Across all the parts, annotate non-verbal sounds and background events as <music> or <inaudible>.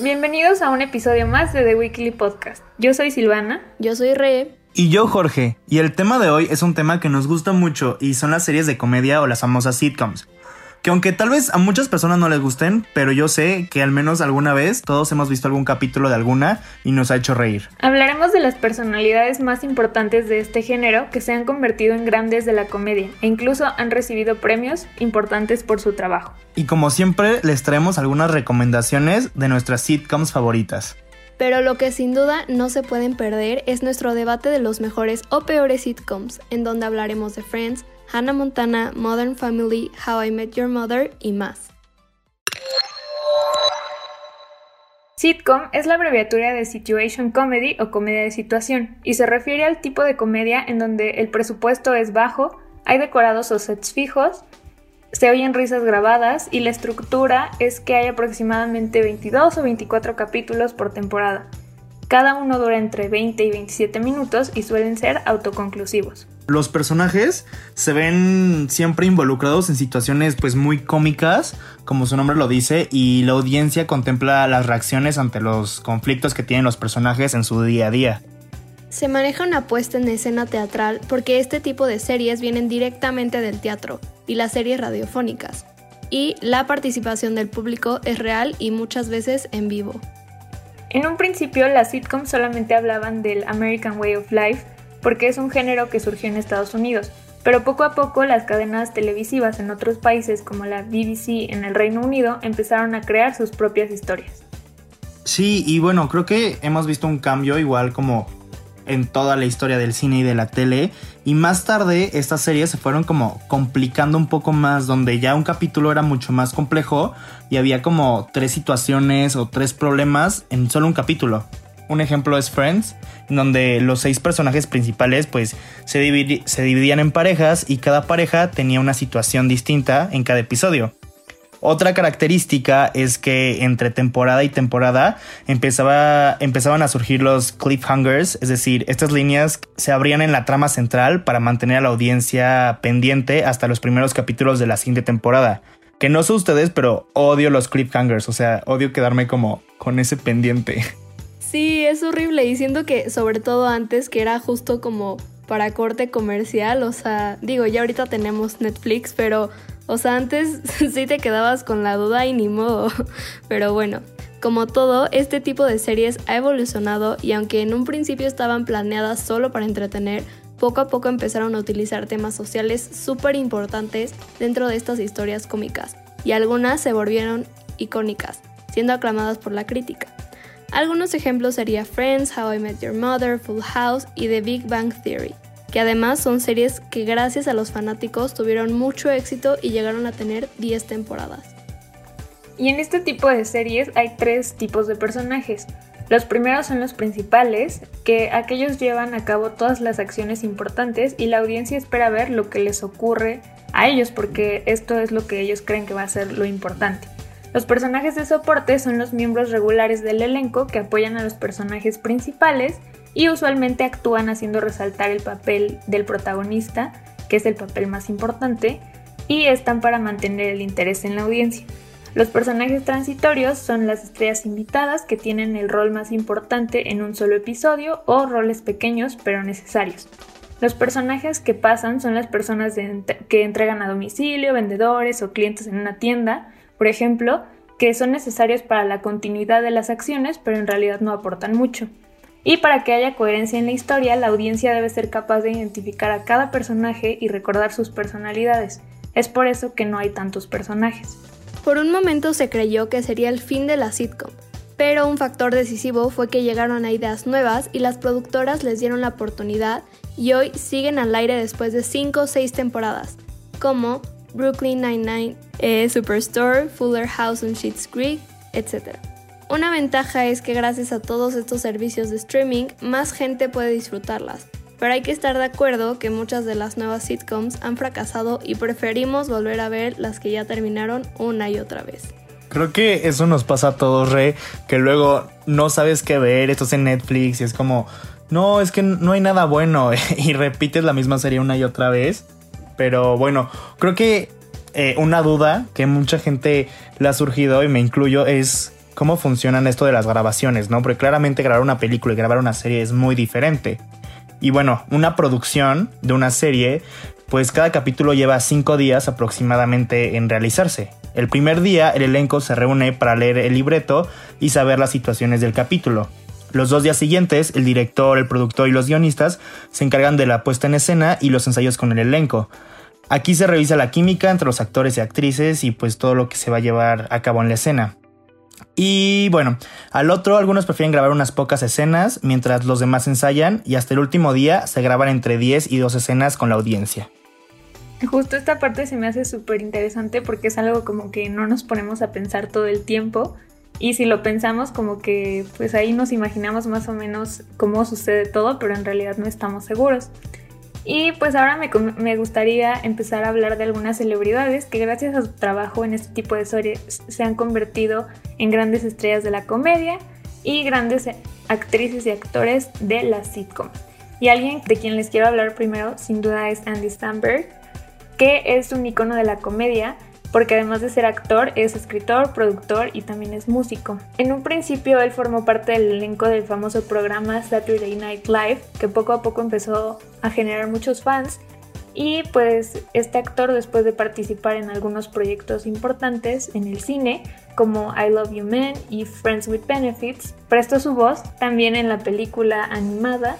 Bienvenidos a un episodio más de The Weekly Podcast. Yo soy Silvana. Yo soy Re. Y yo Jorge. Y el tema de hoy es un tema que nos gusta mucho y son las series de comedia o las famosas sitcoms que aunque tal vez a muchas personas no les gusten, pero yo sé que al menos alguna vez todos hemos visto algún capítulo de alguna y nos ha hecho reír. Hablaremos de las personalidades más importantes de este género que se han convertido en grandes de la comedia e incluso han recibido premios importantes por su trabajo. Y como siempre les traemos algunas recomendaciones de nuestras sitcoms favoritas. Pero lo que sin duda no se pueden perder es nuestro debate de los mejores o peores sitcoms, en donde hablaremos de Friends, Hannah Montana, Modern Family, How I Met Your Mother y más. Sitcom es la abreviatura de Situation Comedy o comedia de situación y se refiere al tipo de comedia en donde el presupuesto es bajo, hay decorados o sets fijos, se oyen risas grabadas y la estructura es que hay aproximadamente 22 o 24 capítulos por temporada. Cada uno dura entre 20 y 27 minutos y suelen ser autoconclusivos. Los personajes se ven siempre involucrados en situaciones pues muy cómicas, como su nombre lo dice, y la audiencia contempla las reacciones ante los conflictos que tienen los personajes en su día a día. Se maneja una puesta en escena teatral porque este tipo de series vienen directamente del teatro y las series radiofónicas, y la participación del público es real y muchas veces en vivo. En un principio las sitcoms solamente hablaban del American Way of Life porque es un género que surgió en Estados Unidos, pero poco a poco las cadenas televisivas en otros países como la BBC en el Reino Unido empezaron a crear sus propias historias. Sí, y bueno, creo que hemos visto un cambio igual como en toda la historia del cine y de la tele. Y más tarde estas series se fueron como complicando un poco más, donde ya un capítulo era mucho más complejo y había como tres situaciones o tres problemas en solo un capítulo. Un ejemplo es Friends, en donde los seis personajes principales pues se, se dividían en parejas y cada pareja tenía una situación distinta en cada episodio. Otra característica es que entre temporada y temporada empezaba, empezaban a surgir los cliffhangers, es decir, estas líneas se abrían en la trama central para mantener a la audiencia pendiente hasta los primeros capítulos de la siguiente temporada. Que no sé ustedes, pero odio los cliffhangers, o sea, odio quedarme como con ese pendiente. <laughs> Sí, es horrible y que sobre todo antes que era justo como para corte comercial, o sea, digo, ya ahorita tenemos Netflix, pero o sea, antes <laughs> sí te quedabas con la duda y ni modo. <laughs> Pero bueno, como todo, este tipo de series ha evolucionado y aunque en un principio estaban planeadas solo para entretener, poco a poco empezaron a utilizar temas sociales súper importantes dentro de estas historias cómicas y algunas se volvieron icónicas, siendo aclamadas por la crítica. Algunos ejemplos serían Friends, How I Met Your Mother, Full House y The Big Bang Theory que además son series que gracias a los fanáticos tuvieron mucho éxito y llegaron a tener 10 temporadas. Y en este tipo de series hay tres tipos de personajes. Los primeros son los principales, que aquellos llevan a cabo todas las acciones importantes y la audiencia espera ver lo que les ocurre a ellos porque esto es lo que ellos creen que va a ser lo importante. Los personajes de soporte son los miembros regulares del elenco que apoyan a los personajes principales y usualmente actúan haciendo resaltar el papel del protagonista, que es el papel más importante, y están para mantener el interés en la audiencia. Los personajes transitorios son las estrellas invitadas que tienen el rol más importante en un solo episodio o roles pequeños pero necesarios. Los personajes que pasan son las personas que entregan a domicilio, vendedores o clientes en una tienda, por ejemplo, que son necesarios para la continuidad de las acciones pero en realidad no aportan mucho. Y para que haya coherencia en la historia, la audiencia debe ser capaz de identificar a cada personaje y recordar sus personalidades. Es por eso que no hay tantos personajes. Por un momento se creyó que sería el fin de la sitcom, pero un factor decisivo fue que llegaron a ideas nuevas y las productoras les dieron la oportunidad y hoy siguen al aire después de 5 o 6 temporadas, como Brooklyn Nine-Nine, eh, Superstore, Fuller House on Sheets Creek, etc. Una ventaja es que gracias a todos estos servicios de streaming, más gente puede disfrutarlas. Pero hay que estar de acuerdo que muchas de las nuevas sitcoms han fracasado y preferimos volver a ver las que ya terminaron una y otra vez. Creo que eso nos pasa a todos, Re, que luego no sabes qué ver, esto es en Netflix y es como, no, es que no hay nada bueno <laughs> y repites la misma serie una y otra vez. Pero bueno, creo que eh, una duda que mucha gente le ha surgido y me incluyo es cómo funcionan esto de las grabaciones, ¿no? Porque claramente grabar una película y grabar una serie es muy diferente. Y bueno, una producción de una serie, pues cada capítulo lleva cinco días aproximadamente en realizarse. El primer día el elenco se reúne para leer el libreto y saber las situaciones del capítulo. Los dos días siguientes, el director, el productor y los guionistas se encargan de la puesta en escena y los ensayos con el elenco. Aquí se revisa la química entre los actores y actrices y pues todo lo que se va a llevar a cabo en la escena. Y bueno, al otro algunos prefieren grabar unas pocas escenas mientras los demás ensayan y hasta el último día se graban entre 10 y 2 escenas con la audiencia. Justo esta parte se me hace súper interesante porque es algo como que no nos ponemos a pensar todo el tiempo y si lo pensamos como que pues ahí nos imaginamos más o menos cómo sucede todo pero en realidad no estamos seguros. Y pues ahora me, gustaría empezar a hablar de algunas celebridades que gracias a su trabajo en este tipo de series se han convertido en grandes estrellas de la comedia y grandes actrices y actores de la sitcom. Y alguien de quien les quiero hablar primero sin duda es Andy Samberg, que es un icono de la comedia porque además de ser actor, es escritor, productor y también es músico. En un principio él formó parte del elenco del famoso programa Saturday Night Live, que poco a poco empezó a generar muchos fans. Y pues este actor, después de participar en algunos proyectos importantes en el cine, como I Love You Man y Friends with Benefits, prestó su voz también en la película animada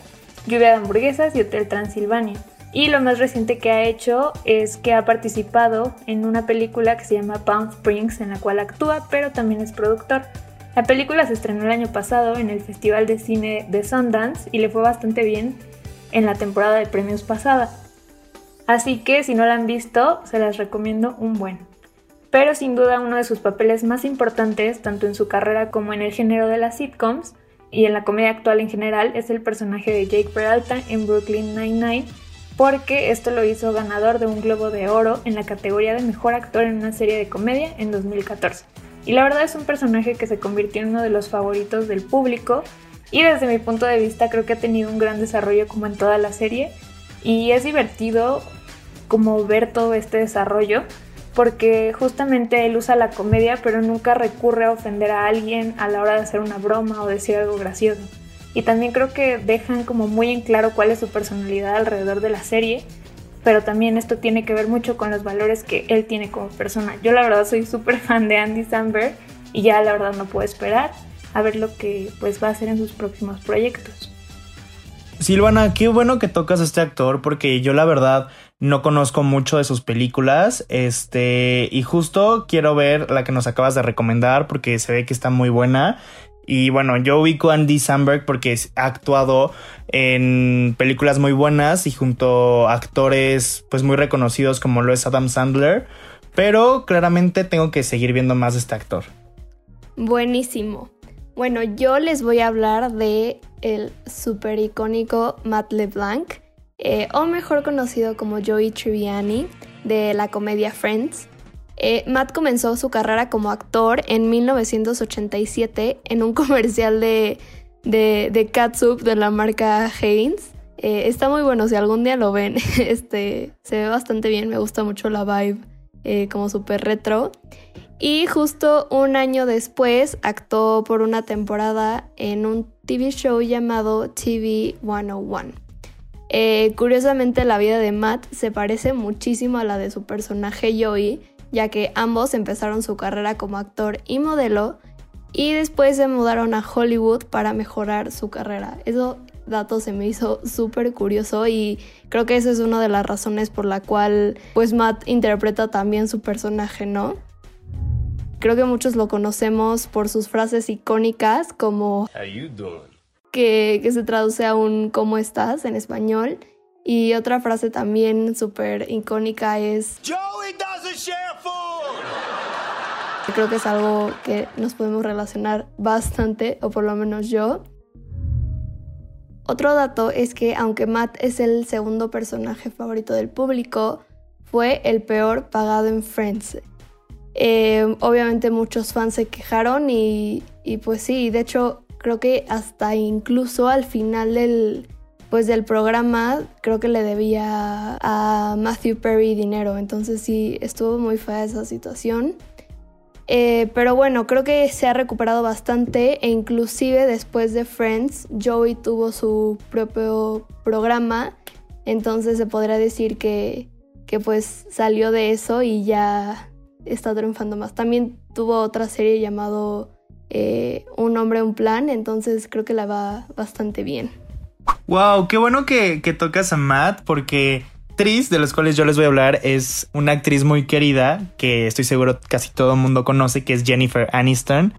Lluvia de hamburguesas y Hotel Transilvania. Y lo más reciente que ha hecho es que ha participado en una película que se llama Palm Springs, en la cual actúa, pero también es productor. La película se estrenó el año pasado en el Festival de Cine de Sundance y le fue bastante bien en la temporada de premios pasada. Así que si no la han visto, se las recomiendo un buen. Pero sin duda uno de sus papeles más importantes, tanto en su carrera como en el género de las sitcoms y en la comedia actual en general, es el personaje de Jake Peralta en Brooklyn Nine-Nine porque esto lo hizo ganador de un Globo de Oro en la categoría de Mejor Actor en una serie de comedia en 2014. Y la verdad es un personaje que se convirtió en uno de los favoritos del público y desde mi punto de vista creo que ha tenido un gran desarrollo como en toda la serie y es divertido como ver todo este desarrollo porque justamente él usa la comedia pero nunca recurre a ofender a alguien a la hora de hacer una broma o decir algo gracioso y también creo que dejan como muy en claro cuál es su personalidad alrededor de la serie, pero también esto tiene que ver mucho con los valores que él tiene como persona. Yo la verdad soy súper fan de Andy Samberg y ya la verdad no puedo esperar a ver lo que pues va a hacer en sus próximos proyectos. Silvana, qué bueno que tocas a este actor porque yo la verdad no conozco mucho de sus películas, este, y justo quiero ver la que nos acabas de recomendar porque se ve que está muy buena y bueno, yo ubico a Andy Samberg porque ha actuado en películas muy buenas y junto a actores pues muy reconocidos como lo es Adam Sandler, pero claramente tengo que seguir viendo más de este actor. Buenísimo. Bueno, yo les voy a hablar de el super icónico Matt LeBlanc, eh, o mejor conocido como Joey Triviani, de la comedia Friends. Eh, Matt comenzó su carrera como actor en 1987 en un <laughs> comercial de, de, de Catsup de la marca Heinz. Eh, está muy bueno, si algún día lo ven, <laughs> este, se ve bastante bien, me gusta mucho la vibe eh, como súper retro. Y justo un año después actuó por una temporada en un TV show llamado TV 101. curiosamente la vida de Matt se parece muchísimo a la de su personaje Joey, ya que ambos empezaron su carrera como actor y modelo y después se mudaron a Hollywood para mejorar su carrera. Eso dato se me hizo súper curioso y creo que esa es una de las razones por la cual pues Matt interpreta también su personaje, ¿no? Creo que muchos lo conocemos por sus frases icónicas como que, que se traduce a un ¿cómo estás? en español y otra frase también súper icónica es... Joey. Creo que es algo que nos podemos relacionar bastante, o por lo menos yo. Otro dato es que aunque Matt es el segundo personaje favorito del público, fue el peor pagado en Friends. Eh, obviamente muchos fans se quejaron y, y pues sí, de hecho creo que hasta incluso al final del, pues del programa creo que le debía a Matthew Perry dinero, entonces sí, estuvo muy fea esa situación. Eh, pero bueno, creo que se ha recuperado bastante e inclusive después de Friends, Joey tuvo su propio programa, entonces se podría decir que, que pues salió de eso y ya está triunfando más. También tuvo otra serie llamado eh, Un hombre, un plan, entonces creo que la va bastante bien. Wow, qué bueno que, que tocas a Matt porque actriz de los cuales yo les voy a hablar es una actriz muy querida que estoy seguro casi todo el mundo conoce, que es Jennifer Aniston.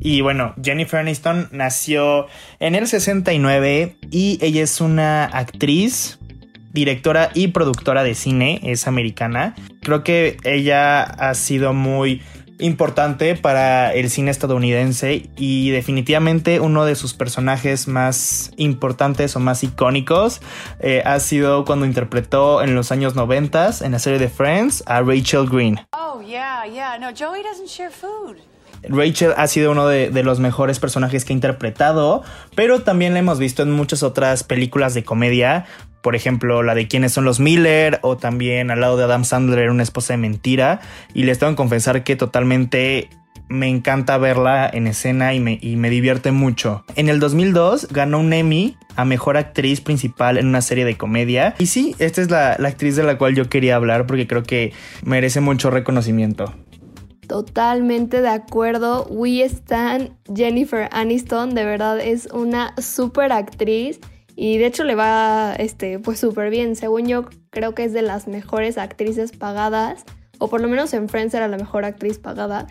Y bueno, Jennifer Aniston nació en el 69 y ella es una actriz, directora y productora de cine, es americana. Creo que ella ha sido muy importante para el cine estadounidense y definitivamente uno de sus personajes más importantes o más icónicos eh, ha sido cuando interpretó en los años 90 en la serie de Friends a Rachel Green. Oh, yeah, yeah. No, Joey doesn't share food. Rachel ha sido uno de, de, los mejores personajes que ha interpretado, pero también la hemos visto en muchas otras películas de comedia por ejemplo, la de quiénes son los Miller o también al lado de Adam Sandler, una esposa de mentira. Y les tengo que confesar que totalmente me encanta verla en escena y me, y me, divierte mucho. En el 2002 ganó un Emmy a Mejor Actriz Principal en una serie de comedia. Y sí, esta es la, la actriz de la cual yo quería hablar porque creo que merece mucho reconocimiento. Totalmente de acuerdo. We Stan Jennifer Aniston, de verdad es una super actriz. Y de hecho le va este, pues súper bien. Según yo, creo que es de las mejores actrices pagadas. O por lo menos en Friends era la mejor actriz pagada.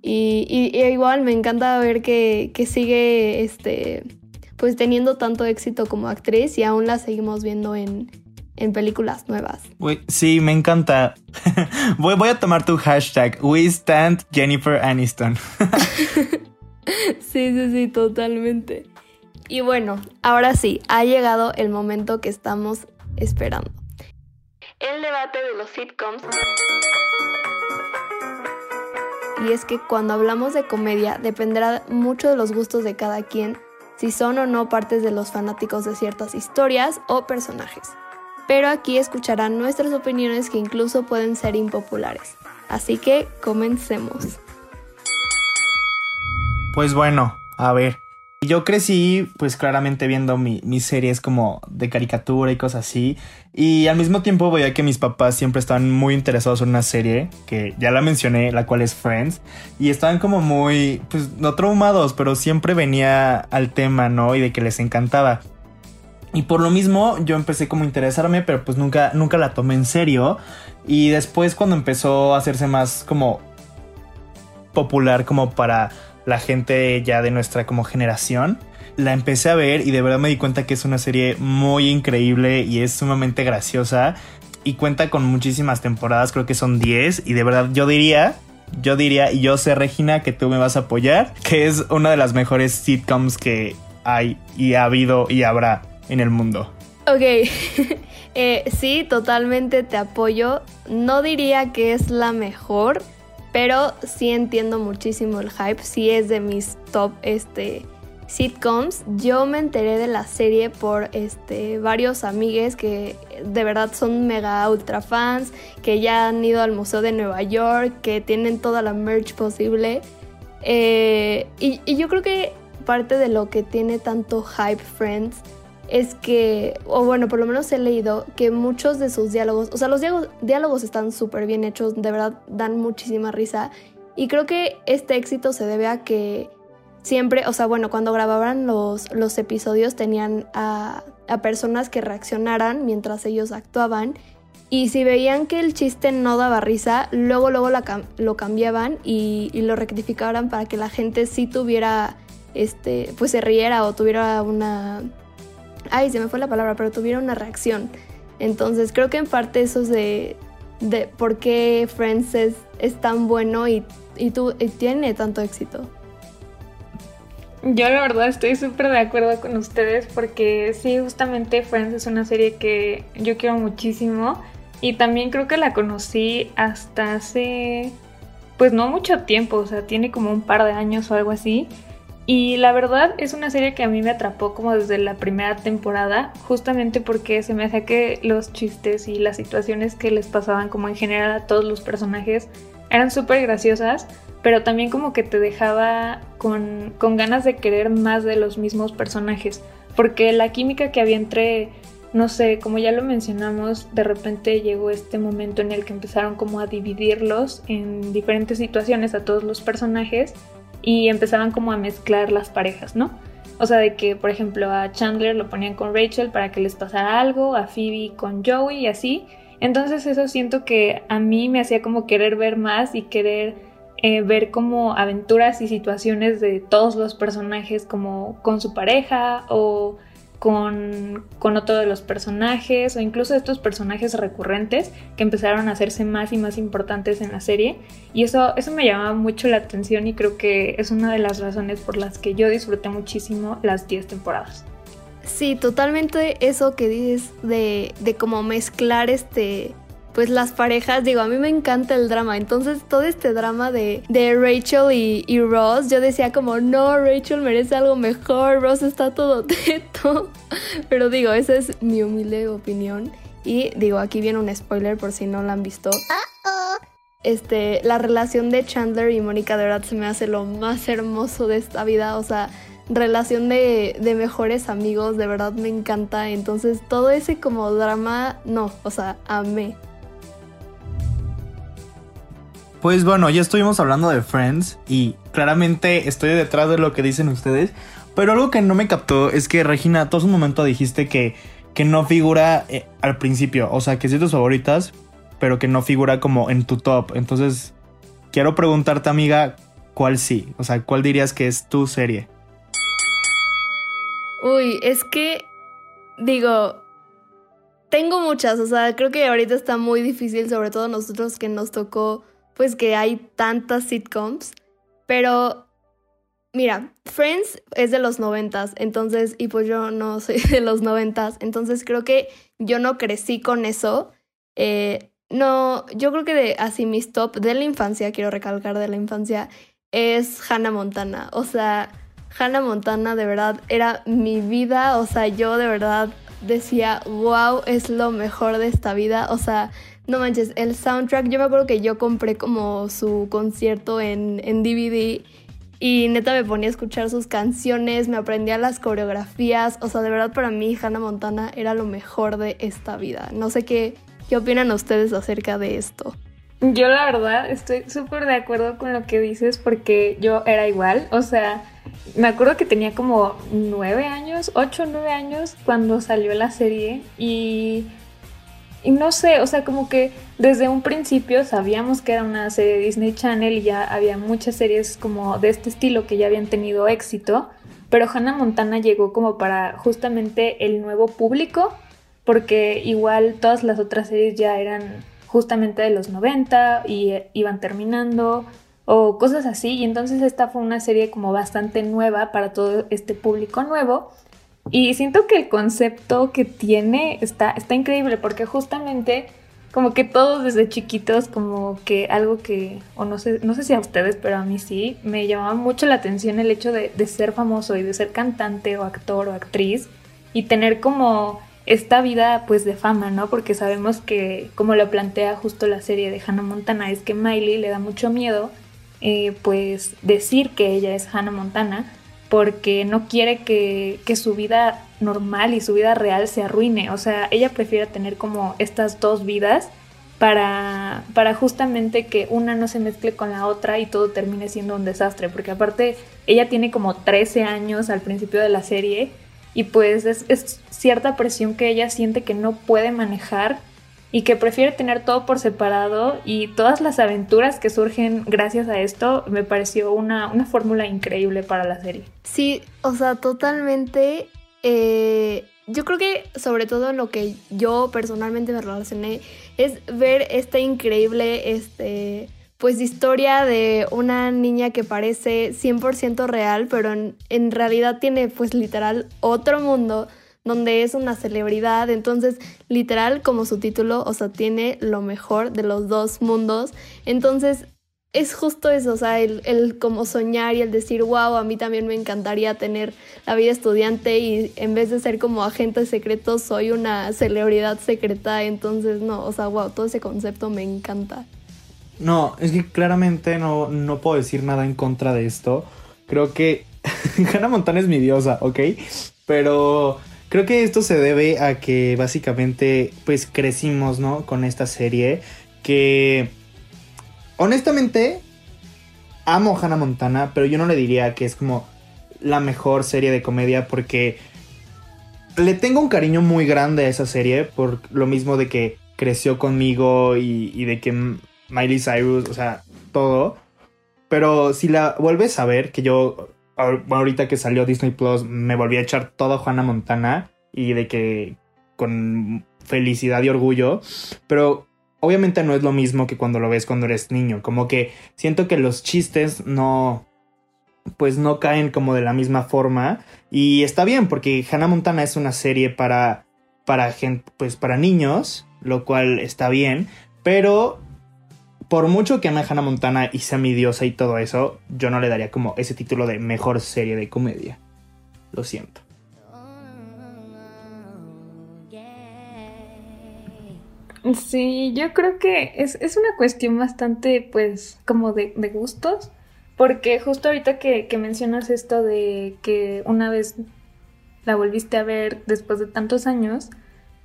Y, igual me encanta ver que, que, sigue este, pues teniendo tanto éxito como actriz y aún la seguimos viendo en, en películas nuevas. Sí, me encanta. <laughs> voy, voy a tomar tu hashtag. We stand Jennifer Aniston. <laughs> <laughs> sí, sí, sí, totalmente. Y bueno, ahora sí, ha llegado el momento que estamos esperando. El debate de los sitcoms. Y es que cuando hablamos de comedia dependerá mucho de los gustos de cada quien, si son o no partes de los fanáticos de ciertas historias o personajes. Pero aquí escucharán nuestras opiniones que incluso pueden ser impopulares. Así que comencemos. Pues bueno, a ver, yo crecí, pues claramente viendo mis series como de caricatura y cosas así. Y al mismo tiempo veía que mis papás siempre estaban muy interesados en una serie, que ya la mencioné, la cual es Friends. Y estaban como muy, pues no traumados, pero siempre venía al tema, ¿no? Y de que les encantaba. Y por lo mismo yo empecé como a interesarme, pero pues nunca, nunca la tomé en serio. Y después cuando empezó a hacerse más como popular como para la gente ya de nuestra como generación. La empecé a ver y de verdad me di cuenta que es una serie muy increíble y es sumamente graciosa y cuenta con muchísimas temporadas, creo que son 10 y de verdad yo diría, yo diría y yo sé Regina que tú me vas a apoyar, que es una de las mejores sitcoms que hay y ha habido y habrá en el mundo. Ok, <laughs> eh, sí, totalmente te apoyo. No diría que es la mejor, pero sí entiendo muchísimo el hype, sí es de mis top este, sitcoms. Yo me enteré de la serie por este, varios amigues que de verdad son mega ultra fans, que ya han ido al Museo de Nueva York, que tienen toda la merch posible. Eh, y, y yo creo que parte de lo que tiene tanto hype Friends es que, o bueno, por lo menos he leído que muchos de sus diálogos, o sea, los diálogos, están súper bien hechos, de verdad dan muchísima risa. Y creo que este éxito se debe a que siempre, o sea, bueno, cuando grababan los, los episodios tenían a, personas que reaccionaran mientras ellos actuaban. Y si veían que el chiste no daba risa, luego, luego lo cambiaban y, y, lo rectificaban para que la gente sí tuviera, este, pues se riera o tuviera una, ay, se me fue la palabra, pero tuvieron una reacción. Entonces creo que en parte eso es de, de por qué Friends es, tan bueno y, tiene tanto éxito. Yo la verdad estoy súper de acuerdo con ustedes porque sí, justamente Friends es una serie que yo quiero muchísimo y también creo que la conocí hasta hace pues no mucho tiempo, o sea, tiene como un par de años o algo así. Y la verdad es una serie que a mí me atrapó como desde la primera temporada, justamente porque se me hacía que los chistes y las situaciones que les pasaban como en general a todos los personajes eran súper graciosas, pero también como que te dejaba con, con ganas de querer más de los mismos personajes, porque la química que había entre no sé, como ya lo mencionamos, de repente llegó este momento en el que empezaron como a dividirlos en diferentes situaciones a todos los personajes y empezaban como a mezclar las parejas, ¿no? O sea, de que, por ejemplo, a Chandler lo ponían con Rachel para que les pasara algo, a Phoebe con Joey y así. Entonces eso siento que a mí me hacía como querer ver más y querer eh, ver como aventuras y situaciones de todos los personajes como con su pareja o con, con, otro de los personajes o incluso estos personajes recurrentes que empezaron a hacerse más y más importantes en la serie y eso, eso me llamaba mucho la atención y creo que es una de las razones por las que yo disfruté muchísimo las 10 temporadas. Sí, totalmente eso que dices de, de cómo mezclar este pues las parejas, digo, a mí me encanta el drama, entonces todo este drama de, de Rachel y, Ross, yo decía como, no, Rachel merece algo mejor, Ross está todo <laughs> teto, pero digo, esa es mi humilde opinión y digo, aquí viene un spoiler por si no la han visto. Este, la relación de Chandler y Mónica de verdad se me hace lo más hermoso de esta vida, o sea, relación de, de, mejores amigos, de verdad me encanta. Entonces todo ese como drama, no, o sea, amé. Pues bueno, ya estuvimos hablando de Friends y claramente estoy detrás de lo que dicen ustedes. Pero algo que no me captó es que Regina, todo un momento dijiste que, que no figura eh, al principio. O sea, que sí tus favoritas, pero que no figura como en tu top. Entonces, quiero preguntarte, amiga, ¿cuál sí? O sea, ¿cuál dirías que es tu serie? Uy, es que digo, tengo muchas, o sea, creo que ahorita está muy difícil, sobre todo nosotros que nos tocó pues que hay tantas sitcoms, pero mira, Friends es de los noventas, entonces, y pues yo no <laughs> soy de los noventas, entonces creo que yo no crecí con eso. Eh, no, yo creo que de así mis top de la infancia, quiero recalcar de la infancia, es Hannah Montana. O sea, Hannah Montana de verdad era mi vida, o sea, yo de verdad decía, wow, es lo mejor de esta vida, o sea, no manches, el soundtrack, yo me acuerdo que yo compré como su concierto en, en DVD y neta me ponía a escuchar sus canciones, me aprendía las coreografías, o sea, de verdad para mí Hannah Montana era lo mejor de esta vida. No sé qué, qué opinan ustedes acerca de esto. Yo la verdad estoy súper de acuerdo con lo que dices porque yo era igual, o sea, me acuerdo que tenía como nueve años, ocho o nueve años cuando salió la serie y y no sé, o sea, como que desde un principio sabíamos que era una serie de Disney Channel y ya había muchas series como de este estilo que ya habían tenido éxito, pero Hannah Montana llegó como para justamente el nuevo público, porque igual todas las otras series ya eran justamente de los 90 y eh, iban terminando o cosas así, y entonces esta fue una serie como bastante nueva para todo este público nuevo y siento que el concepto que tiene está, está increíble porque justamente como que todos desde chiquitos como que algo que, o no sé, no sé si a ustedes, pero a mí sí, me llamaba mucho la atención el hecho de, ser famoso y de ser cantante o actor o actriz y tener como esta vida pues de fama, ¿no? Porque sabemos que como lo plantea justo la serie de Hannah Montana es que Miley le da mucho miedo eh, pues decir que ella es Hannah Montana porque no quiere que, su vida normal y su vida real se arruine. O sea, ella prefiere tener como estas dos vidas para, para justamente que una no se mezcle con la otra y todo termine siendo un desastre. Porque aparte, ella tiene como 13 años al principio de la serie y pues es, es cierta presión que ella siente que no puede manejar y que prefiere tener todo por separado y todas las aventuras que surgen gracias a esto me pareció una, fórmula increíble para la serie. Sí, o sea, totalmente. Eh, yo creo que sobre todo lo que yo personalmente me relacioné es ver esta increíble, este, pues historia de una niña que parece 100% real, pero en, en realidad tiene pues literal otro mundo donde es una celebridad, entonces literal como su título, o sea, tiene lo mejor de los dos mundos, entonces es justo eso, o sea, el, como soñar y el decir, wow, a mí también me encantaría tener la vida estudiante y en vez de ser como agente secreto, soy una celebridad secreta, entonces no, o sea, wow, todo ese concepto me encanta. No, es que claramente no, no puedo decir nada en contra de esto. Creo que <laughs> Hannah Montana es mi diosa, ¿ok? Pero creo que esto se debe a que básicamente pues crecimos, ¿no? Con esta serie que honestamente amo Hannah Montana, pero yo no le diría que es como la mejor serie de comedia porque le tengo un cariño muy grande a esa serie por lo mismo de que creció conmigo y, de que Miley Cyrus, o sea, todo. Pero si la vuelves a ver, que yo ahorita que salió Disney Plus me volví a echar todo Hannah Montana y de que con felicidad y orgullo, pero obviamente no es lo mismo que cuando lo ves cuando eres niño, como que siento que los chistes no pues no caen como de la misma forma. Y está bien porque Hannah Montana es una serie para para gente pues para niños, lo cual está bien, pero por mucho que ame Hannah Montana y sea mi diosa y todo eso, yo no le daría como ese título de mejor serie de comedia. Lo siento. Sí, yo creo que es, una cuestión bastante, pues, como de, gustos, porque justo ahorita que, mencionas esto de que una vez la volviste a ver después de tantos años,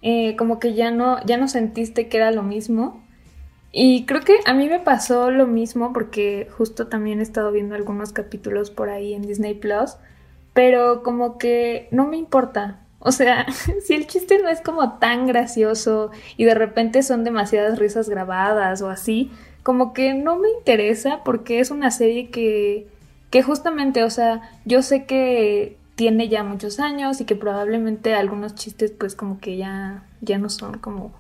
eh, como que ya no, ya no sentiste que era lo mismo. Y creo que a mí me pasó lo mismo porque justo también he estado viendo algunos capítulos por ahí en Disney Plus, pero como que no me importa. O sea, <laughs> si el chiste no es como tan gracioso y de repente son demasiadas risas grabadas o así, como que no me interesa porque es una serie que, que justamente, o sea, yo sé que tiene ya muchos años y que probablemente algunos chistes pues como que ya, ya no son como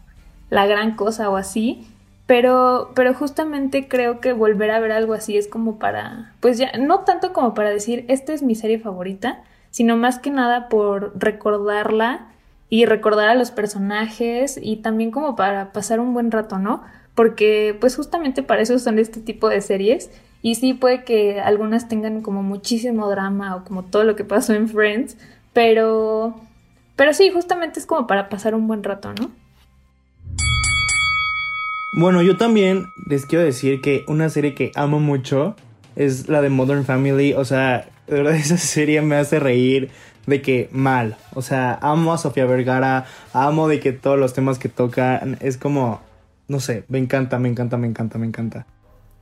la gran cosa o así. Pero, pero justamente creo que volver a ver algo así es como para, pues ya, no tanto como para decir, esta es mi serie favorita, sino más que nada por recordarla y recordar a los personajes y también como para pasar un buen rato, ¿no? Porque pues justamente para eso son este tipo de series y sí puede que algunas tengan como muchísimo drama o como todo lo que pasó en Friends, pero pero sí, justamente es como para pasar un buen rato, ¿no? Bueno, yo también les quiero decir que una serie que amo mucho es la de Modern Family, o sea, de verdad <laughs> esa serie me hace reír de que mal. O sea, amo a Sofía Vergara, amo de que todos los temas que tocan es como, no sé, me encanta, me encanta, me encanta, me encanta.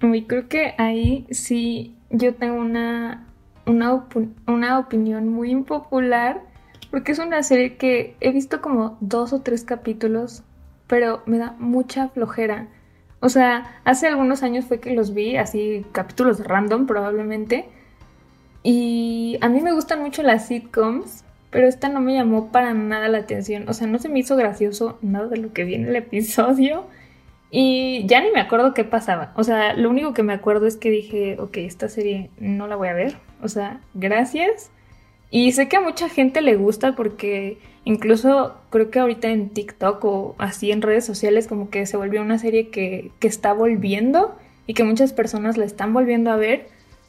Y creo que ahí sí yo tengo una, una, una opinión muy impopular, porque es una serie que he visto como dos o tres capítulos, pero me da mucha flojera. O sea, hace algunos años fue que los vi, así capítulos random probablemente, y a mí me gustan mucho las sitcoms, pero esta no me llamó para nada la atención. O sea, no se me hizo gracioso nada de lo que vi en el episodio. Y ya ni me acuerdo qué pasaba. O sea, lo único que me acuerdo es que dije, ok, esta serie no la voy a ver. O sea, gracias. Y sé que a mucha gente le gusta porque incluso creo que ahorita en TikTok o así en redes sociales como que se volvió una serie que, que está volviendo y que muchas personas la están volviendo a ver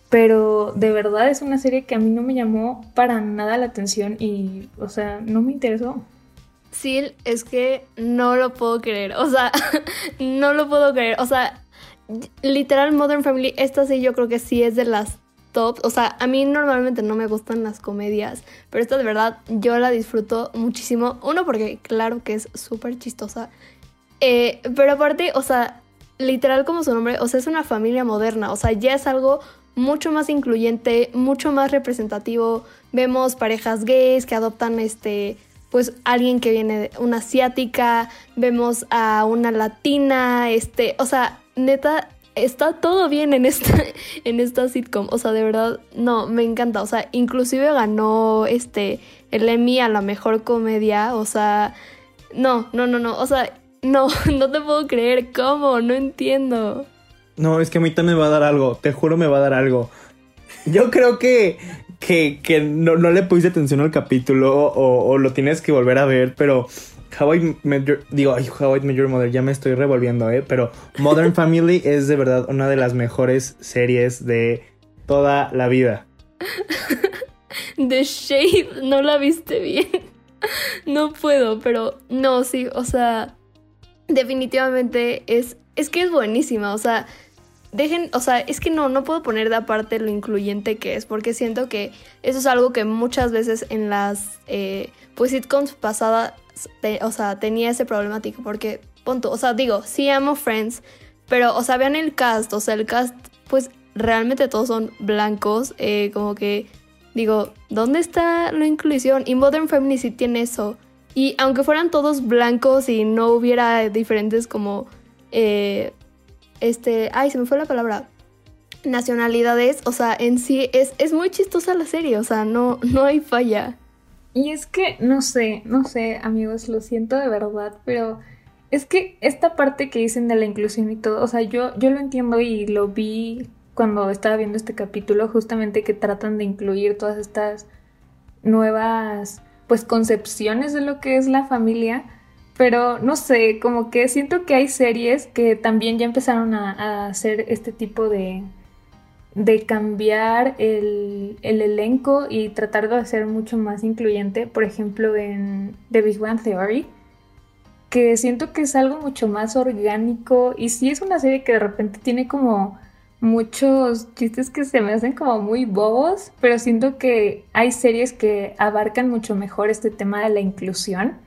pero de verdad es una serie que a mí no me llamó para nada la atención y, o sea, no me interesó. Sí, es que no lo puedo creer, o sea, <laughs> no lo puedo creer, o sea, literal Modern Family, esta sí yo creo que sí es de las o sea, a mí normalmente no me gustan las comedias, pero esta de verdad yo la disfruto muchísimo, uno porque claro que es súper chistosa, eh, pero aparte, o sea, literal como su nombre, o sea, es una familia moderna, o sea, ya es algo mucho más incluyente, mucho más representativo. Vemos parejas gays que adoptan este pues alguien que viene de una asiática, vemos a una latina, este, o sea, neta está todo bien en esta <laughs> en esta sitcom, o sea, de verdad no, me encanta, o sea, inclusive ganó este el Emmy a la mejor comedia, o sea, no, no, no, no, o sea, no, <laughs> no te puedo creer cómo, no entiendo. No, es que a mí también me va a dar algo. Te juro me va a dar algo. Yo creo que, que, que no, le puse atención al capítulo o, lo tienes que volver a ver, pero How I Met Your, digo, ay, How I Met Your Mother, ya me estoy revolviendo, ¿eh? Pero Modern <laughs> Family es de verdad una de las mejores series de toda la vida. The Shade, no la viste bien. No puedo, pero no, sí, o sea, definitivamente es, es que es buenísima, o sea, dejen, o sea, es que no, no puedo poner de aparte lo incluyente que es, porque siento que eso es algo que muchas veces en las, eh, pues, sitcoms pasadas, o sea, tenía ese problemático, porque, punto, o sea, digo, sí amo Friends, pero, o sea, vean el cast, o sea, el cast, pues, realmente todos son blancos, eh, como que, digo, ¿dónde está la inclusión? Y Modern Family sí tiene eso. Y aunque fueran todos blancos y no hubiera diferentes como eh, este, ay, se me fue la palabra, nacionalidades, o sea, en sí es, es muy chistosa la serie, o sea, no, no hay falla. Y es que, no sé, no sé, amigos, lo siento de verdad, pero es que esta parte que dicen de la inclusión y todo, o sea, yo, yo lo entiendo y lo vi cuando estaba viendo este capítulo, justamente que tratan de incluir todas estas nuevas, pues, concepciones de lo que es la familia pero no sé, como que siento que hay series que también ya empezaron a, hacer este tipo de, de cambiar el, elenco y tratar de hacer mucho más incluyente. Por ejemplo, en The Big Bang Theory, que siento que es algo mucho más orgánico y sí es una serie que de repente tiene como muchos chistes que se me hacen como muy bobos, pero siento que hay series que abarcan mucho mejor este tema de la inclusión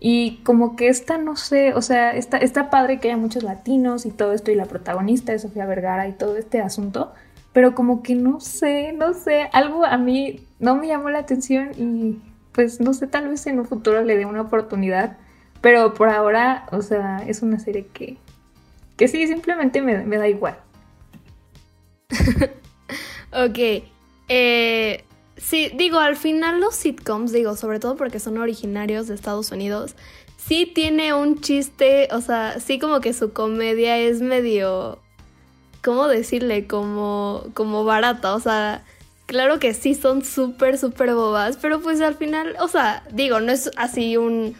y como que esta, no sé, o sea, está, está padre que haya muchos latinos y todo esto, y la protagonista es Sofía Vergara y todo este asunto, pero como que no sé, no sé, algo a mí no me llamó la atención y pues no sé, tal vez en un futuro le dé una oportunidad, pero por ahora, o sea, es una serie que, que sí, simplemente me, me da igual. <laughs> ok, eh, Sí, digo, al final los sitcoms, digo, sobre todo porque son originarios de Estados Unidos, sí tiene un chiste, o sea, sí como que su comedia es medio, ¿cómo decirle? Como, como barata, o sea, claro que sí son súper, súper bobas, pero pues al final, o sea, digo, no es así un,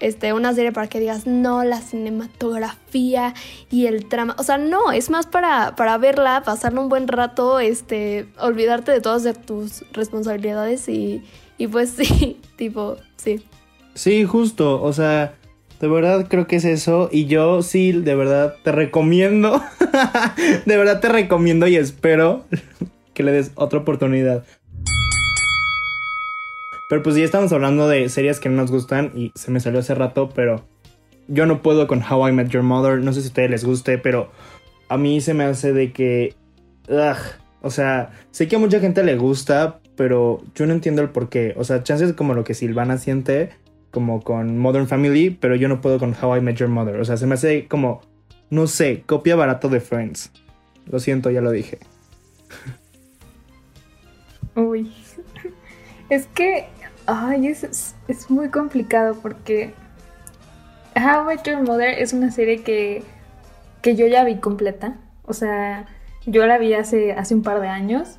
este, una serie para que digas, no, la cinematografía y el trama. O sea, no, es más para, para verla, pasarle un buen rato, este, olvidarte de todas tus responsabilidades y, y pues <laughs> sí, tipo, sí. Sí, justo, o sea, de verdad creo que es eso y yo sí, de verdad te recomiendo, <laughs> de verdad te recomiendo y espero <laughs> que le des otra oportunidad. Pero pues ya estamos hablando de series que no nos gustan y se me salió hace rato, pero yo no puedo con How I Met Your Mother. No sé si a ustedes les guste, pero a mí se me hace de que... o sea, sé que a mucha gente le gusta, pero yo no entiendo el por qué. O sea, chances como lo que Silvana siente, como con Modern Family, pero yo no puedo con How I Met Your Mother. O sea, se me hace como, no sé, copia barato de Friends. Lo siento, ya lo dije. Uy. <laughs> Es que Ay, es, es, muy complicado porque How I Met Your Mother es una serie que, que yo ya vi completa. O sea, yo la vi hace, hace un par de años.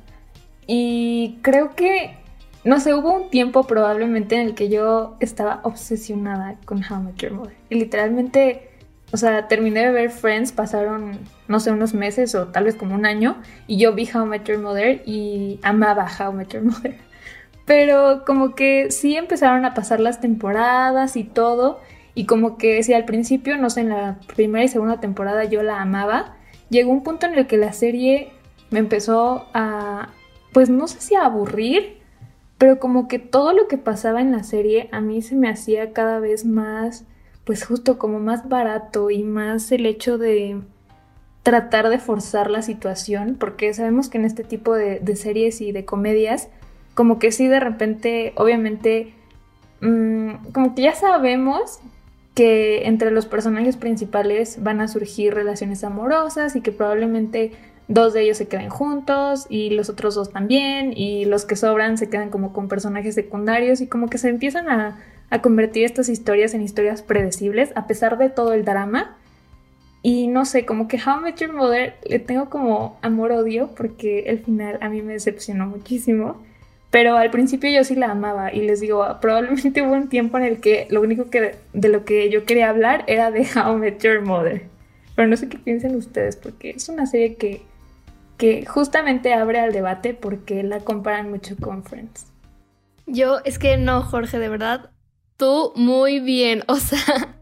Y creo que, no sé, hubo un tiempo probablemente en el que yo estaba obsesionada con How I Met Your Mother. Y literalmente, o sea, terminé de ver Friends, pasaron, no sé, unos meses o tal vez como un año. Y yo vi How I Met Your Mother y amaba How I Met Your Mother. <laughs> Pero como que sí empezaron a pasar las temporadas y todo. Y como que si al principio, no sé, en la primera y segunda temporada yo la amaba, llegó un punto en el que la serie me empezó a, pues no sé si a aburrir, pero como que todo lo que pasaba en la serie a mí se me hacía cada vez más, pues justo como más barato y más el hecho de tratar de forzar la situación, porque sabemos que en este tipo de, series y de comedias, como que sí de repente, obviamente, mm, como que ya sabemos que entre los personajes principales van a surgir relaciones amorosas y que probablemente dos de ellos se queden juntos y los otros dos también y los que sobran se quedan como con personajes secundarios y como que se empiezan a, a convertir estas historias en historias predecibles a pesar de todo el drama. Y no sé, como que How I Met Your Mother le tengo como amor-odio porque el final a mí me decepcionó muchísimo. Pero al principio yo sí la amaba y les digo, <laughs> probablemente hubo un tiempo en el que lo único que de lo que yo quería hablar era de How I Met Your Mother. Pero no sé qué piensen ustedes porque es una serie que, justamente abre al debate porque la comparan mucho con Friends. Yo, es que no, Jorge, de verdad, tú muy bien, <laughs> o sea,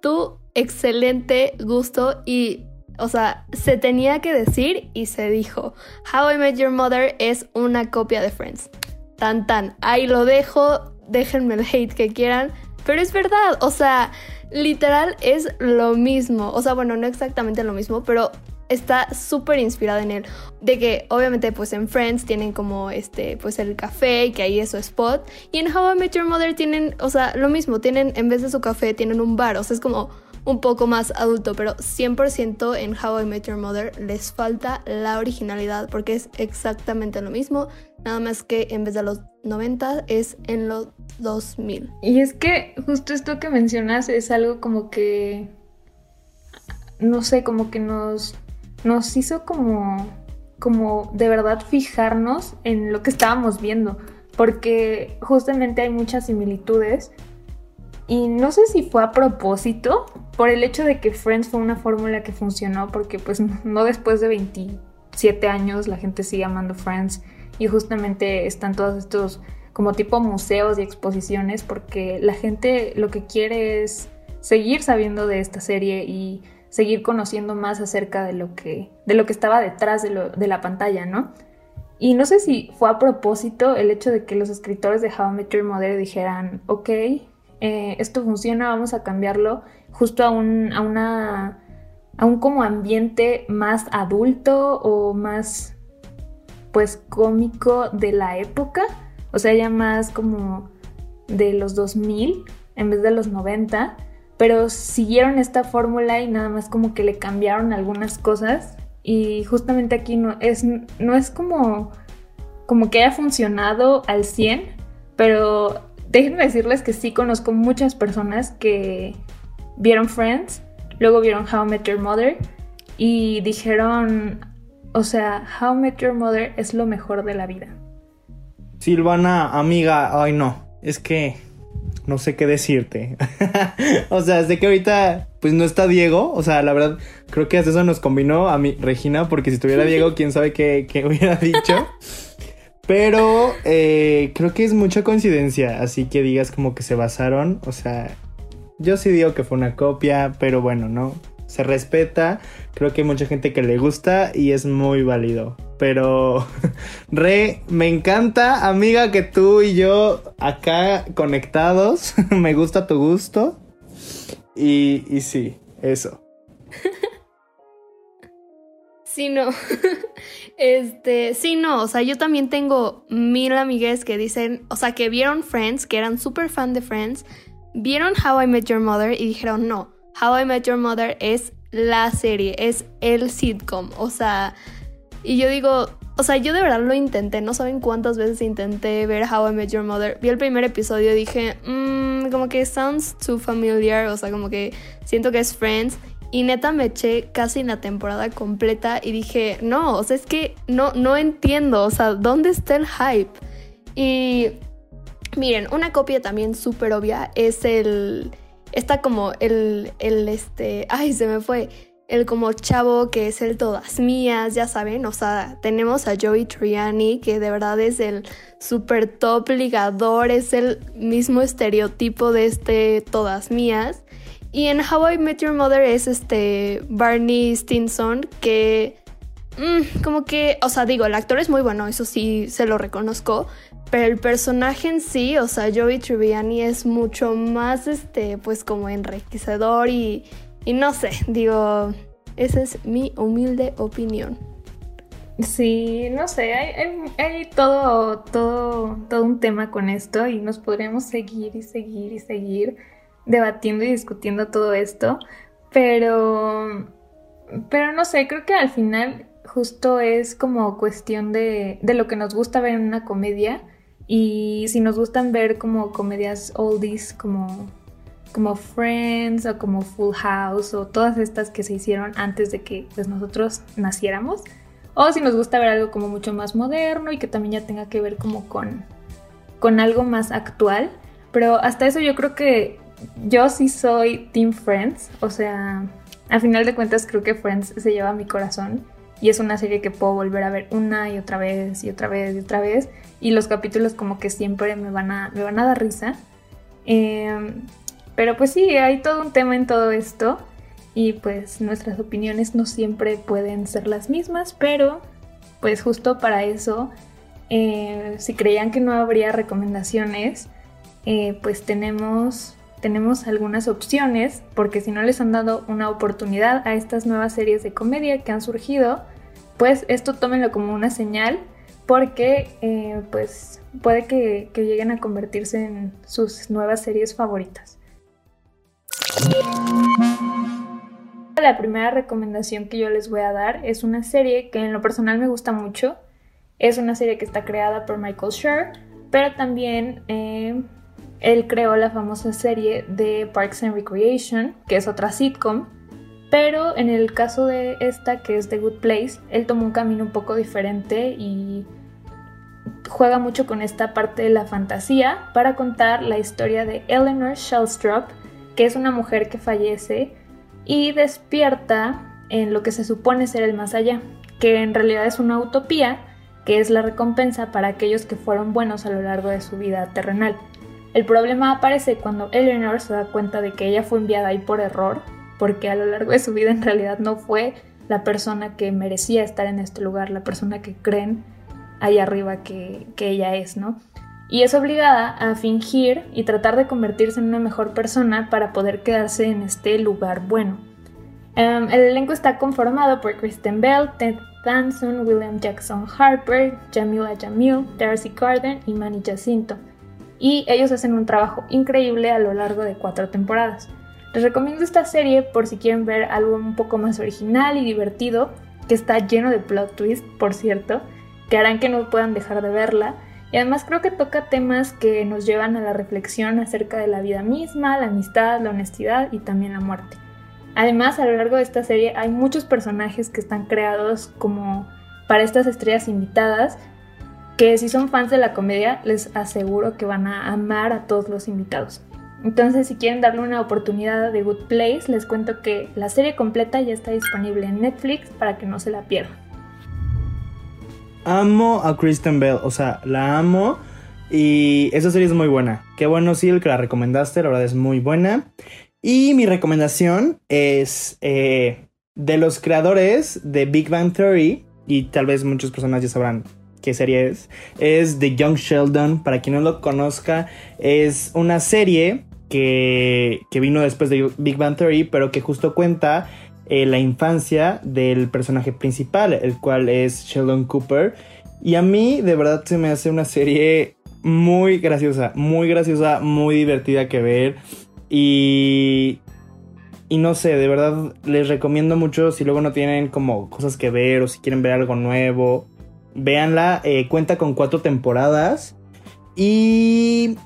tú excelente gusto y o sea, se tenía que decir y se dijo. How I Met Your Mother es una copia de Friends. Tan tan. Ahí lo dejo, déjenme el hate que quieran, pero es verdad, o sea, literal es lo mismo. O sea, bueno, no exactamente lo mismo, pero está súper inspirada en él. De que obviamente pues en Friends tienen como este pues el café y que ahí es su spot. Y en How I Met Your Mother tienen, o sea, lo mismo, tienen en vez de su café tienen un bar. O sea, es como un poco más adulto, pero 100% en How I Met Your Mother les falta la originalidad porque es exactamente lo mismo, nada más que en vez de los 90 es en los 2000. Y es que justo esto que mencionas es algo como que, no sé, como que nos nos hizo como, como de verdad fijarnos en lo que estábamos viendo, porque justamente hay muchas similitudes. Y no sé si fue a propósito por el hecho de que Friends fue una fórmula que funcionó, porque pues no después de 27 años la gente sigue amando Friends y justamente están todos estos como tipo museos y exposiciones porque la gente lo que quiere es seguir sabiendo de esta serie y seguir conociendo más acerca de lo que, de lo que estaba detrás de, la pantalla, ¿no? Y no sé si fue a propósito el hecho de que los escritores de How I Met Your Mother dijeran, ok, eh, esto funciona, vamos a cambiarlo justo a un, a una, a un como ambiente más adulto o más, pues, cómico de la época, o sea, ya más como de los 2000 en vez de los 90 pero siguieron esta fórmula y nada más como que le cambiaron algunas cosas y justamente aquí no es, no es como, como que haya funcionado al 100, pero déjenme decirles que sí conozco muchas personas que vieron Friends, luego vieron How I Met Your Mother y dijeron, o sea, How I Met Your Mother es lo mejor de la vida. Silvana, amiga, ay no, es que no sé qué decirte. <laughs> o sea, sé que ahorita pues no está Diego. O sea, la verdad, creo que eso nos combinó a mi Regina, porque si estuviera Diego, quién sabe qué, hubiera dicho. <laughs> Pero eh, creo que es mucha coincidencia, así que digas como que se basaron. O sea, yo sí digo que fue una copia, pero bueno, no. Se respeta. Creo que hay mucha gente que le gusta y es muy válido. Pero, <laughs> Re, me encanta, amiga, que tú y yo acá conectados. <laughs> me gusta tu gusto. Y, y sí, eso. <laughs> Sí, no. Este, sí, no. O sea, yo también tengo mil amigues que dicen, o sea, que vieron Friends, que eran súper fan de Friends, vieron How I Met Your Mother y dijeron, no, How I Met Your Mother es la serie, es el sitcom. O sea, y yo digo, o sea, yo de verdad lo intenté, no saben cuántas veces intenté ver How I Met Your Mother. Vi el primer episodio y dije, mmm, como que sounds too familiar, o sea, como que siento que es Friends. Y neta me eché casi la temporada completa y dije, no, o sea, es que no, no entiendo, o sea, ¿dónde está el hype? Y miren, una copia también súper obvia es el... Está como el, el, este, ay, se me fue el como chavo que es el todas mías, ya saben, o sea, tenemos a Joey Triani que de verdad es el super top ligador, es el mismo estereotipo de este todas mías. Y en How I Met Your Mother es este Barney Stinson que mm, como que, o sea, digo, el actor es muy bueno, eso sí se lo reconozco, pero el personaje en sí, o sea, Joey Triani es mucho más este pues como enriquecedor y y no sé, digo, esa es mi humilde opinión. Sí, no sé, hay, todo, todo, todo un tema con esto y nos podríamos seguir y seguir y seguir debatiendo y discutiendo todo esto, pero, pero no sé, creo que al final justo es como cuestión de, de lo que nos gusta ver en una comedia y si nos gustan ver como comedias oldies, como como Friends o como Full House o todas estas que se hicieron antes de que pues, nosotros naciéramos. O si nos gusta ver algo como mucho más moderno y que también ya tenga que ver como con, con algo más actual. Pero hasta eso yo creo que yo sí soy Team Friends. O sea, al final de cuentas creo que Friends se lleva a mi corazón. Y es una serie que puedo volver a ver una y otra vez y otra vez y otra vez. Y los capítulos como que siempre me van a, me van a dar risa. Eh, pero pues sí, hay todo un tema en todo esto. y pues nuestras opiniones no siempre pueden ser las mismas, pero pues justo para eso, eh, si creían que no habría recomendaciones, eh, pues tenemos, tenemos algunas opciones, porque si no les han dado una oportunidad a estas nuevas series de comedia que han surgido, pues esto tómenlo como una señal, porque eh, pues puede que lleguen a convertirse en sus nuevas series favoritas. La primera recomendación que yo les voy a dar es una serie que en lo personal me gusta mucho. Es una serie que está creada por Michael Schur, pero también eh, él creó la famosa serie de Parks and Recreation, que es otra sitcom. Pero en el caso de esta, que es The Good Place, él tomó un camino un poco diferente y juega mucho con esta parte de la fantasía para contar la historia de Eleanor Shellstrop, que es una mujer que fallece y despierta en lo que se supone ser el más allá, que en realidad es una utopía, que es la recompensa para aquellos que fueron buenos a lo largo de su vida terrenal. El problema aparece cuando Eleanor se da cuenta de que ella fue enviada ahí por error, porque a lo largo de su vida en realidad no fue la persona que merecía estar en este lugar, la persona que creen ahí arriba que, que ella es, ¿no? Y es obligada a fingir y tratar de convertirse en una mejor persona para poder quedarse en este lugar bueno. Em, el elenco está conformado por Kristen Bell, Ted Danson, William Jackson Harper, Jamila Jamil, Darcy Carden y Manny Jacinto. Y ellos hacen un trabajo increíble a lo largo de cuatro temporadas. Les recomiendo esta serie por si quieren ver algo un poco más original y divertido, que está lleno de plot twists, por cierto, que harán que no puedan dejar de verla y además creo que toca temas que nos llevan a la reflexión acerca de la vida misma, la amistad, la honestidad y también la muerte. Además, a lo largo de esta serie hay muchos personajes que están creados como para estas estrellas invitadas, que si son fans de la comedia, les aseguro que van a amar a todos los invitados. Entonces, si quieren darle una oportunidad de Good Place, les cuento que la serie completa ya está disponible en Netflix para que no se la pierdan. Amo a Kristen Bell, o sea, la amo. Y esa serie es muy buena. Qué bueno, sí, el que la recomendaste, la verdad es muy buena. Y mi recomendación es eh, de los creadores de Big Bang Theory, y tal vez muchas personas ya sabrán qué serie es, es The Young Sheldon. Para quien no lo conozca, es una serie que, que vino después de Big Bang Theory, pero que justo cuenta eh, la infancia del personaje principal, el cual es Sheldon Cooper. Y a mí de verdad se me hace una serie muy graciosa, muy graciosa, muy divertida que ver. Y... Y no sé, de verdad les recomiendo mucho si luego no tienen como cosas que ver o si quieren ver algo nuevo. Véanla, eh, cuenta con cuatro temporadas. Y...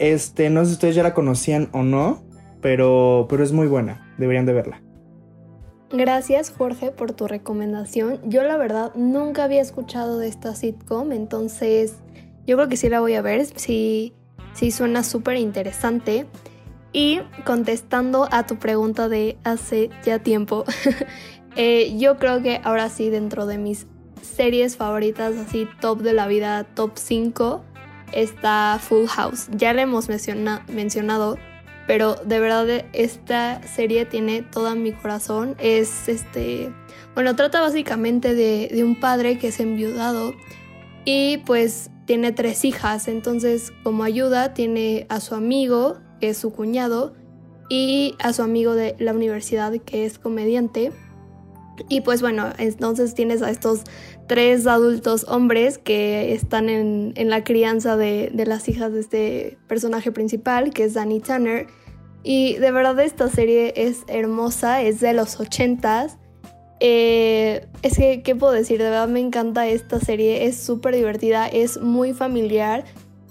Este, no sé si ustedes ya la conocían o no, pero, pero es muy buena, deberían de verla. Gracias Jorge por tu recomendación. Yo la verdad nunca había escuchado de esta sitcom, entonces yo creo que sí la voy a ver, sí, sí suena súper interesante. Y contestando a tu pregunta de hace ya tiempo, <laughs> eh, yo creo que ahora sí dentro de mis series favoritas, así top de la vida, top 5, está Full House. Ya le hemos mencionado pero de verdad esta serie tiene todo mi corazón. Es este, bueno, trata básicamente de, un padre que es enviudado y pues tiene tres hijas, entonces como ayuda tiene a su amigo, que es su cuñado, y a su amigo de la universidad, que es comediante. Y pues bueno, entonces tienes a estos tres adultos hombres que están en, la crianza de, las hijas de este personaje principal, que es Danny Tanner. Y de verdad esta serie es hermosa, es de los ochentas. Eh, es que, ¿qué puedo decir? De verdad me encanta esta serie, es súper divertida, es muy familiar.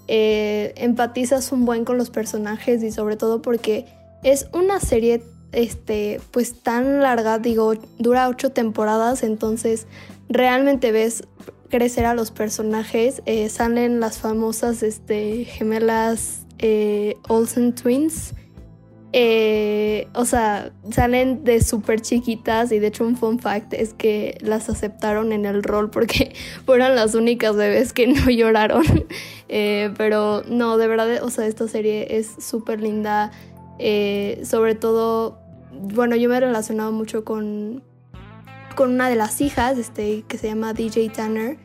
Eh, empatizas un buen con los personajes y sobre todo porque es una serie este, pues tan larga, digo, dura ocho temporadas, entonces realmente ves crecer a los personajes. Eh, salen las famosas este, gemelas eh, Olsen Twins. Eh, o sea, salen de súper chiquitas y de hecho un fun fact es que las aceptaron en el rol porque <laughs> fueron las únicas bebés que no <laughs> lloraron. pero no, de verdad, o sea, esta serie es súper linda. sobre todo bueno, yo me he relacionado mucho con, con una de las hijas, este, que se llama DJ Tanner.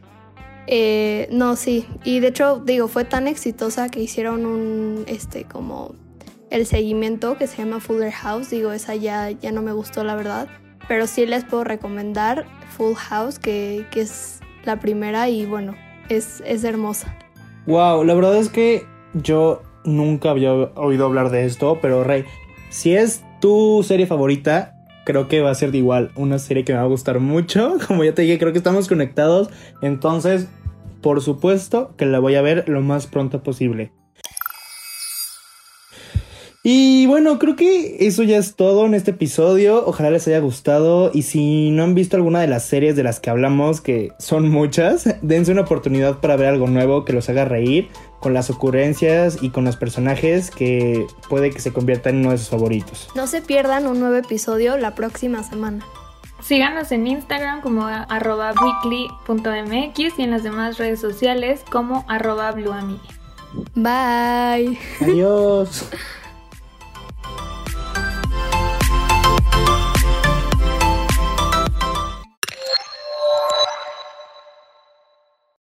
Eh, no, sí. Y de hecho, digo, fue tan exitosa que hicieron un, este, como el seguimiento que se llama Fuller House. Digo, esa ya, ya no me gustó, la verdad. Pero sí les puedo recomendar Full House, que, que es la primera y bueno, es, es hermosa. Wow, la verdad es que yo nunca había oído hablar de esto, pero Rey, si es tu serie favorita, creo que va a ser de igual una serie que me va a gustar mucho. <laughs> Como ya te dije, creo que estamos conectados. Entonces, por supuesto que la voy a ver lo más pronto posible. Y bueno, creo que eso ya es todo en este episodio. Ojalá les haya gustado. Y si no han visto alguna de las series de las que hablamos, que son muchas, <laughs> dense una oportunidad para ver algo nuevo que los haga reír con las ocurrencias y con los personajes que puede que se conviertan en uno de sus favoritos. No se pierdan un nuevo episodio la próxima semana. Síganos en Instagram como arroba weekly.mx y en las demás redes sociales como arroba. Bye. Adiós. <laughs>